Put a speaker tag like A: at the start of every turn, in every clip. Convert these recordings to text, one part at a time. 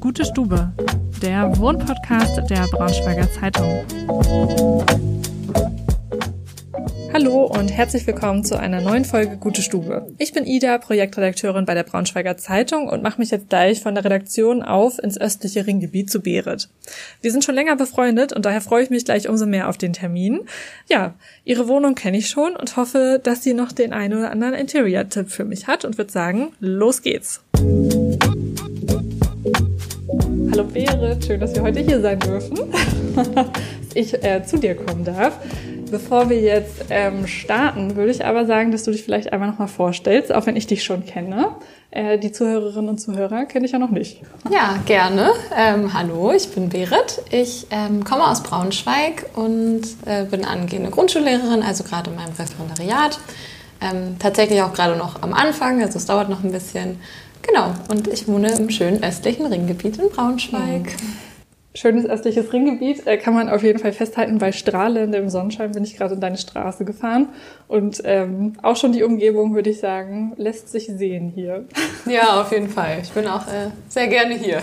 A: Gute Stube, der Wohnpodcast der Braunschweiger Zeitung. Hallo und herzlich willkommen zu einer neuen Folge Gute Stube. Ich bin Ida, Projektredakteurin bei der Braunschweiger Zeitung und mache mich jetzt gleich von der Redaktion auf ins östliche Ringgebiet zu Berit. Wir sind schon länger befreundet und daher freue ich mich gleich umso mehr auf den Termin. Ja, ihre Wohnung kenne ich schon und hoffe, dass sie noch den einen oder anderen Interior-Tipp für mich hat und würde sagen, los geht's. Hallo Berit, schön, dass wir heute hier sein dürfen. ich äh, zu dir kommen darf. Bevor wir jetzt ähm, starten, würde ich aber sagen, dass du dich vielleicht einmal nochmal vorstellst, auch wenn ich dich schon kenne. Äh, die Zuhörerinnen und Zuhörer kenne ich ja noch nicht.
B: Ja, gerne. Ähm, hallo, ich bin Berit. Ich ähm, komme aus Braunschweig und äh, bin angehende Grundschullehrerin, also gerade in meinem Referendariat. Ähm, tatsächlich auch gerade noch am Anfang, also es dauert noch ein bisschen. Genau, und ich wohne im schönen östlichen Ringgebiet in Braunschweig. Mhm
A: schönes östliches Ringgebiet. Äh, kann man auf jeden Fall festhalten. Bei strahlendem Sonnenschein bin ich gerade in deine Straße gefahren. Und ähm, auch schon die Umgebung, würde ich sagen, lässt sich sehen hier.
B: Ja, auf jeden Fall. Ich bin auch äh, sehr gerne hier.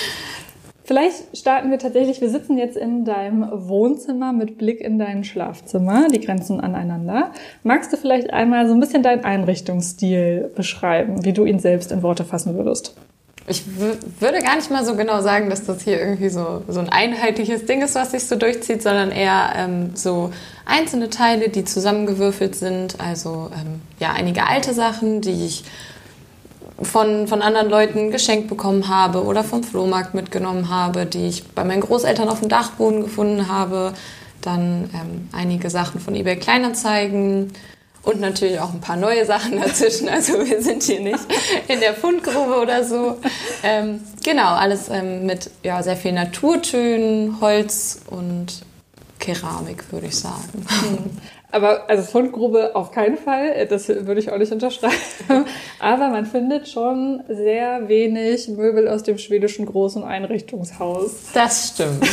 A: Vielleicht starten wir tatsächlich, wir sitzen jetzt in deinem Wohnzimmer mit Blick in dein Schlafzimmer, die Grenzen aneinander. Magst du vielleicht einmal so ein bisschen deinen Einrichtungsstil beschreiben, wie du ihn selbst in Worte fassen würdest?
B: Ich würde gar nicht mal so genau sagen, dass das hier irgendwie so, so ein einheitliches Ding ist, was sich so durchzieht, sondern eher ähm, so einzelne Teile, die zusammengewürfelt sind. Also ähm, ja, einige alte Sachen, die ich von, von anderen Leuten geschenkt bekommen habe oder vom Flohmarkt mitgenommen habe, die ich bei meinen Großeltern auf dem Dachboden gefunden habe. Dann ähm, einige Sachen von eBay Kleinanzeigen und natürlich auch ein paar neue Sachen dazwischen. Also wir sind hier nicht in der Fundgrube oder so. Ähm, genau, alles ähm, mit ja, sehr viel Naturtönen, Holz und Keramik, würde ich sagen.
A: Aber also Fundgrube auf keinen Fall, das würde ich auch nicht unterschreiben. Aber man findet schon sehr wenig Möbel aus dem schwedischen großen Einrichtungshaus.
B: Das stimmt.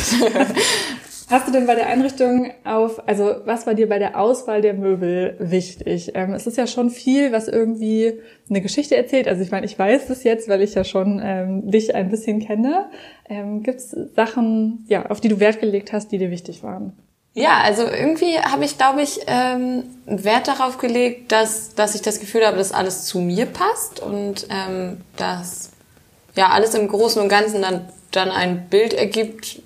A: Hast du denn bei der Einrichtung auf, also was war dir bei der Auswahl der Möbel wichtig? Ähm, es ist ja schon viel, was irgendwie eine Geschichte erzählt. Also ich meine, ich weiß das jetzt, weil ich ja schon ähm, dich ein bisschen kenne. Ähm, Gibt es Sachen, ja, auf die du Wert gelegt hast, die dir wichtig waren?
B: Ja, also irgendwie habe ich, glaube ich, ähm, Wert darauf gelegt, dass, dass ich das Gefühl habe, dass alles zu mir passt und ähm, dass ja alles im Großen und Ganzen dann, dann ein Bild ergibt,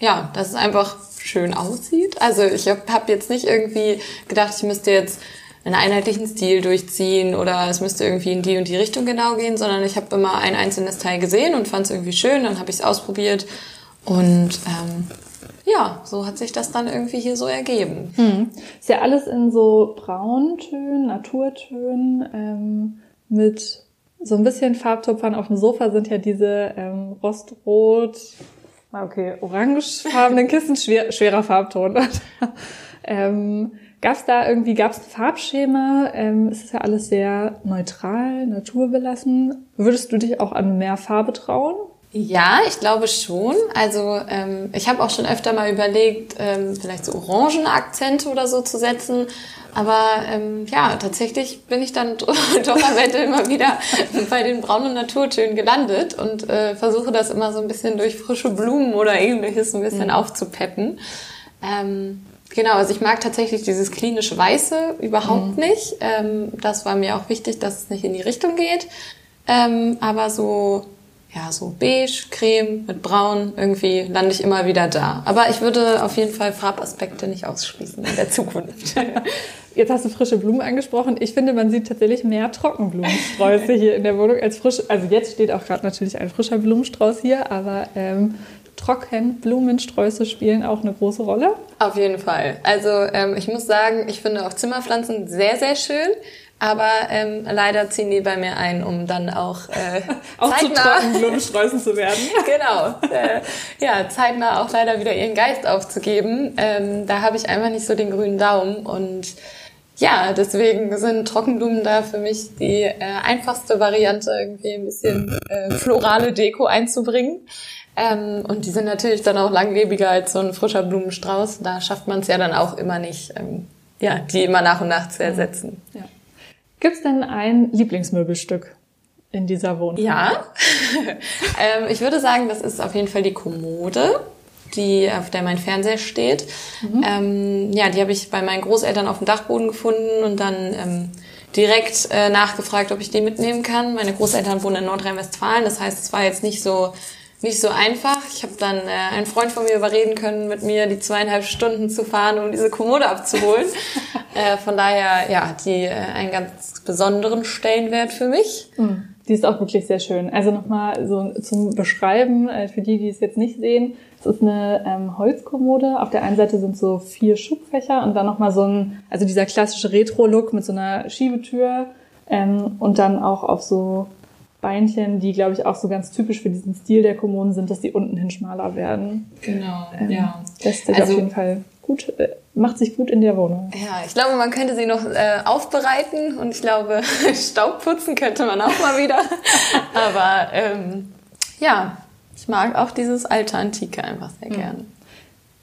B: ja, dass es einfach schön aussieht. Also ich habe hab jetzt nicht irgendwie gedacht, ich müsste jetzt einen einheitlichen Stil durchziehen oder es müsste irgendwie in die und die Richtung genau gehen, sondern ich habe immer ein einzelnes Teil gesehen und fand es irgendwie schön, dann habe ich es ausprobiert und ähm, ja, so hat sich das dann irgendwie hier so ergeben.
A: Hm. Ist ja alles in so Brauntönen, Naturtönen ähm, mit so ein bisschen Farbtupfern. Auf dem Sofa sind ja diese ähm, Rostrot, okay, orangefarbenen Kissen, schwer, schwerer Farbton. ähm, Gab es da irgendwie, gab es ein Farbschema? Ähm, es ist ja alles sehr neutral, naturbelassen. Würdest du dich auch an mehr Farbe trauen?
B: Ja, ich glaube schon. Also ähm, ich habe auch schon öfter mal überlegt, ähm, vielleicht so Orangenakzente oder so zu setzen. Aber ähm, ja, tatsächlich bin ich dann doch am Ende immer wieder bei den braunen Naturtönen gelandet und äh, versuche das immer so ein bisschen durch frische Blumen oder ähnliches ein bisschen mhm. aufzupeppen. Ähm, genau, also ich mag tatsächlich dieses klinische Weiße überhaupt mhm. nicht. Ähm, das war mir auch wichtig, dass es nicht in die Richtung geht. Ähm, aber so ja, so beige, creme mit braun, irgendwie lande ich immer wieder da. Aber ich würde auf jeden Fall Farbaspekte nicht ausschließen in der Zukunft.
A: Jetzt hast du frische Blumen angesprochen. Ich finde, man sieht tatsächlich mehr Trockenblumensträuße hier in der Wohnung als frische. Also jetzt steht auch gerade natürlich ein frischer Blumenstrauß hier, aber ähm, Trockenblumensträuße spielen auch eine große Rolle.
B: Auf jeden Fall. Also ähm, ich muss sagen, ich finde auch Zimmerpflanzen sehr, sehr schön. Aber ähm, leider ziehen die bei mir ein, um dann auch, äh,
A: auch zeitnah, zu Blumensträußen zu werden.
B: genau. Äh, ja, zeitnah auch leider wieder ihren Geist aufzugeben. Ähm, da habe ich einfach nicht so den grünen Daumen und ja, deswegen sind Trockenblumen da für mich die äh, einfachste Variante, irgendwie ein bisschen äh, florale Deko einzubringen. Ähm, und die sind natürlich dann auch langlebiger als so ein frischer Blumenstrauß. Da schafft man es ja dann auch immer nicht, ähm, ja, die immer nach und nach zu ersetzen.
A: Ja. Gibt es denn ein Lieblingsmöbelstück in dieser Wohnung?
B: Ja, ähm, ich würde sagen, das ist auf jeden Fall die Kommode die, auf der mein Fernseher steht. Mhm. Ähm, ja, die habe ich bei meinen Großeltern auf dem Dachboden gefunden und dann ähm, direkt äh, nachgefragt, ob ich die mitnehmen kann. Meine Großeltern wohnen in Nordrhein-Westfalen, das heißt, es war jetzt nicht so nicht so einfach. Ich habe dann äh, einen Freund von mir überreden können, mit mir die zweieinhalb Stunden zu fahren, um diese Kommode abzuholen. äh, von daher, ja, die äh, einen ganz besonderen Stellenwert für mich.
A: Mhm. Die ist auch wirklich sehr schön. Also nochmal so zum Beschreiben, äh, für die, die es jetzt nicht sehen. Es ist eine ähm, Holzkommode. Auf der einen Seite sind so vier Schubfächer und dann nochmal so ein, also dieser klassische Retro-Look mit so einer Schiebetür ähm, und dann auch auf so Beinchen, die, glaube ich, auch so ganz typisch für diesen Stil der Kommoden sind, dass die unten hin schmaler werden.
B: Genau, ähm, ja.
A: Das ist also, auf jeden Fall gut, äh, macht sich gut in der Wohnung.
B: Ja, ich glaube, man könnte sie noch äh, aufbereiten und ich glaube, Staub putzen könnte man auch mal wieder. Aber ähm, ja, ich mag auch dieses alte Antike einfach sehr mhm. gern.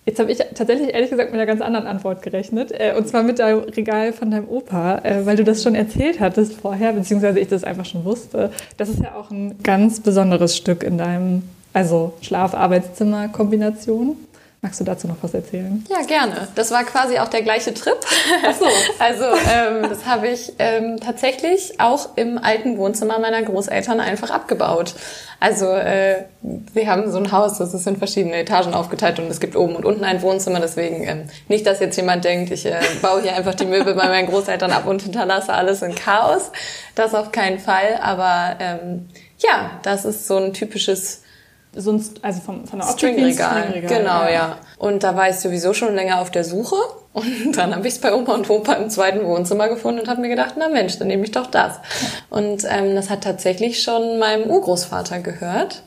A: Jetzt habe ich tatsächlich ehrlich gesagt mit einer ganz anderen Antwort gerechnet. Äh, und zwar mit dem Regal von deinem Opa, äh, weil du das schon erzählt hattest vorher, beziehungsweise ich das einfach schon wusste. Das ist ja auch ein ganz besonderes Stück in deinem, also Schlaf-Arbeitszimmer-Kombination. Magst du dazu noch was erzählen?
B: Ja, gerne. Das war quasi auch der gleiche Trip. Ach so. also ähm, das habe ich ähm, tatsächlich auch im alten Wohnzimmer meiner Großeltern einfach abgebaut. Also äh, wir haben so ein Haus, das ist in verschiedene Etagen aufgeteilt und es gibt oben und unten ein Wohnzimmer. Deswegen ähm, nicht, dass jetzt jemand denkt, ich äh, baue hier einfach die Möbel bei meinen Großeltern ab und hinterlasse alles in Chaos. Das auf keinen Fall. Aber ähm, ja, das ist so ein typisches
A: sonst, also vom, von der
B: Optik Stringregal. Stringregal. Genau, ja. ja. Und da war ich sowieso schon länger auf der Suche. Und dann habe ich es bei Oma und Opa im zweiten Wohnzimmer gefunden und habe mir gedacht, na Mensch, dann nehme ich doch das. Und ähm, das hat tatsächlich schon meinem Urgroßvater gehört,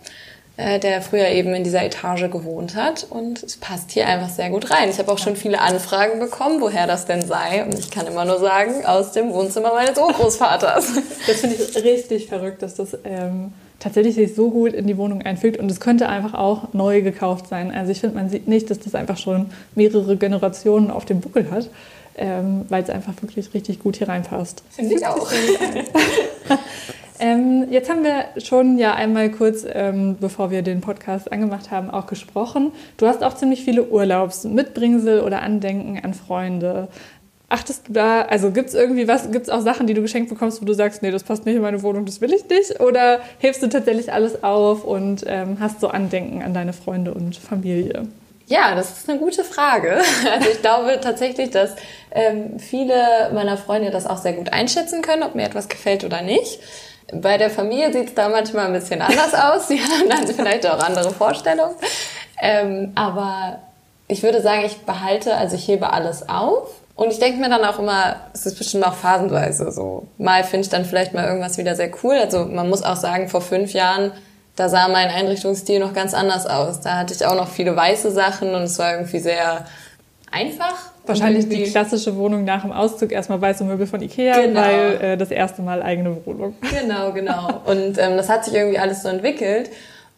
B: äh, der früher eben in dieser Etage gewohnt hat. Und es passt hier einfach sehr gut rein. Ich habe auch schon viele Anfragen bekommen, woher das denn sei. Und ich kann immer nur sagen, aus dem Wohnzimmer meines Urgroßvaters.
A: Das finde ich richtig verrückt, dass das... Ähm tatsächlich sich so gut in die Wohnung einfügt und es könnte einfach auch neu gekauft sein. Also ich finde, man sieht nicht, dass das einfach schon mehrere Generationen auf dem Buckel hat, ähm, weil es einfach wirklich richtig gut hier reinpasst.
B: Finde ich auch.
A: ähm, jetzt haben wir schon ja einmal kurz, ähm, bevor wir den Podcast angemacht haben, auch gesprochen. Du hast auch ziemlich viele Urlaubs, Mitbringsel oder Andenken an Freunde. Achtest du da, also gibt es irgendwie was, gibt es auch Sachen, die du geschenkt bekommst, wo du sagst, nee, das passt nicht in meine Wohnung, das will ich nicht? Oder hebst du tatsächlich alles auf und ähm, hast so Andenken an deine Freunde und Familie?
B: Ja, das ist eine gute Frage. Also ich glaube tatsächlich, dass ähm, viele meiner Freunde das auch sehr gut einschätzen können, ob mir etwas gefällt oder nicht. Bei der Familie sieht es da manchmal ein bisschen anders aus. Sie haben dann vielleicht auch andere Vorstellungen. Ähm, aber ich würde sagen, ich behalte, also ich hebe alles auf und ich denke mir dann auch immer, es ist bestimmt auch phasenweise so. Mal finde ich dann vielleicht mal irgendwas wieder sehr cool. Also man muss auch sagen, vor fünf Jahren, da sah mein Einrichtungsstil noch ganz anders aus. Da hatte ich auch noch viele weiße Sachen und es war irgendwie sehr einfach.
A: Wahrscheinlich die klassische Wohnung nach dem Auszug erstmal weiße Möbel von Ikea, genau. weil äh, das erste Mal eigene Wohnung.
B: Genau, genau. Und ähm, das hat sich irgendwie alles so entwickelt.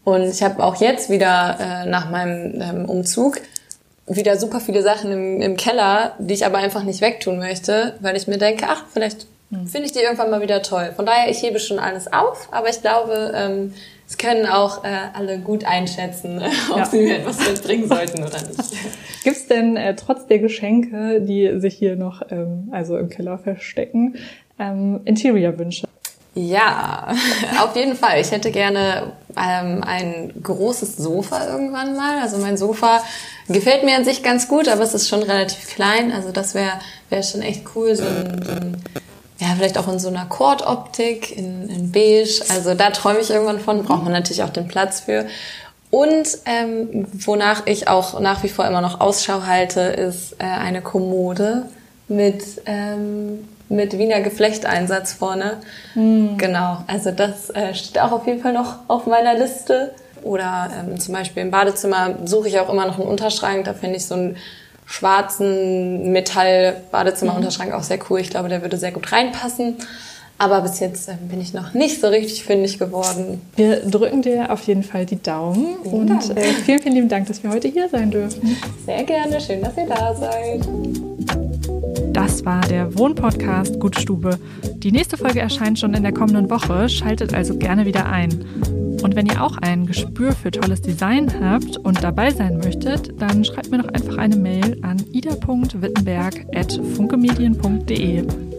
B: Und ich habe auch jetzt wieder äh, nach meinem ähm, Umzug wieder super viele Sachen im, im Keller, die ich aber einfach nicht wegtun möchte, weil ich mir denke, ach, vielleicht hm. finde ich die irgendwann mal wieder toll. Von daher, ich hebe schon alles auf, aber ich glaube, ähm, es können auch äh, alle gut einschätzen, ob ja. sie mir etwas mitbringen sollten oder nicht.
A: Gibt es denn äh, trotz der Geschenke, die sich hier noch ähm, also im Keller verstecken, ähm, Interior-Wünsche?
B: Ja, auf jeden Fall. Ich hätte gerne ähm, ein großes Sofa irgendwann mal. Also mein Sofa gefällt mir an sich ganz gut, aber es ist schon relativ klein. Also das wäre wär schon echt cool. So ein, so ein, ja, vielleicht auch in so einer Kordoptik, in, in beige. Also da träume ich irgendwann von. Braucht man natürlich auch den Platz für. Und ähm, wonach ich auch nach wie vor immer noch Ausschau halte, ist äh, eine Kommode mit ähm, mit Wiener Geflechteinsatz vorne. Mhm. Genau, also das äh, steht auch auf jeden Fall noch auf meiner Liste. Oder ähm, zum Beispiel im Badezimmer suche ich auch immer noch einen Unterschrank. Da finde ich so einen schwarzen Metall-Badezimmer-Unterschrank mhm. auch sehr cool. Ich glaube, der würde sehr gut reinpassen. Aber bis jetzt äh, bin ich noch nicht so richtig fündig geworden.
A: Wir drücken dir auf jeden Fall die Daumen vielen und äh, vielen, vielen lieben Dank, dass wir heute hier sein dürfen.
B: Sehr gerne. Schön, dass ihr da seid.
A: Das war der Wohnpodcast Gutstube. Die nächste Folge erscheint schon in der kommenden Woche, schaltet also gerne wieder ein. Und wenn ihr auch ein Gespür für tolles Design habt und dabei sein möchtet, dann schreibt mir doch einfach eine Mail an ida.wittenberg.funkemedien.de.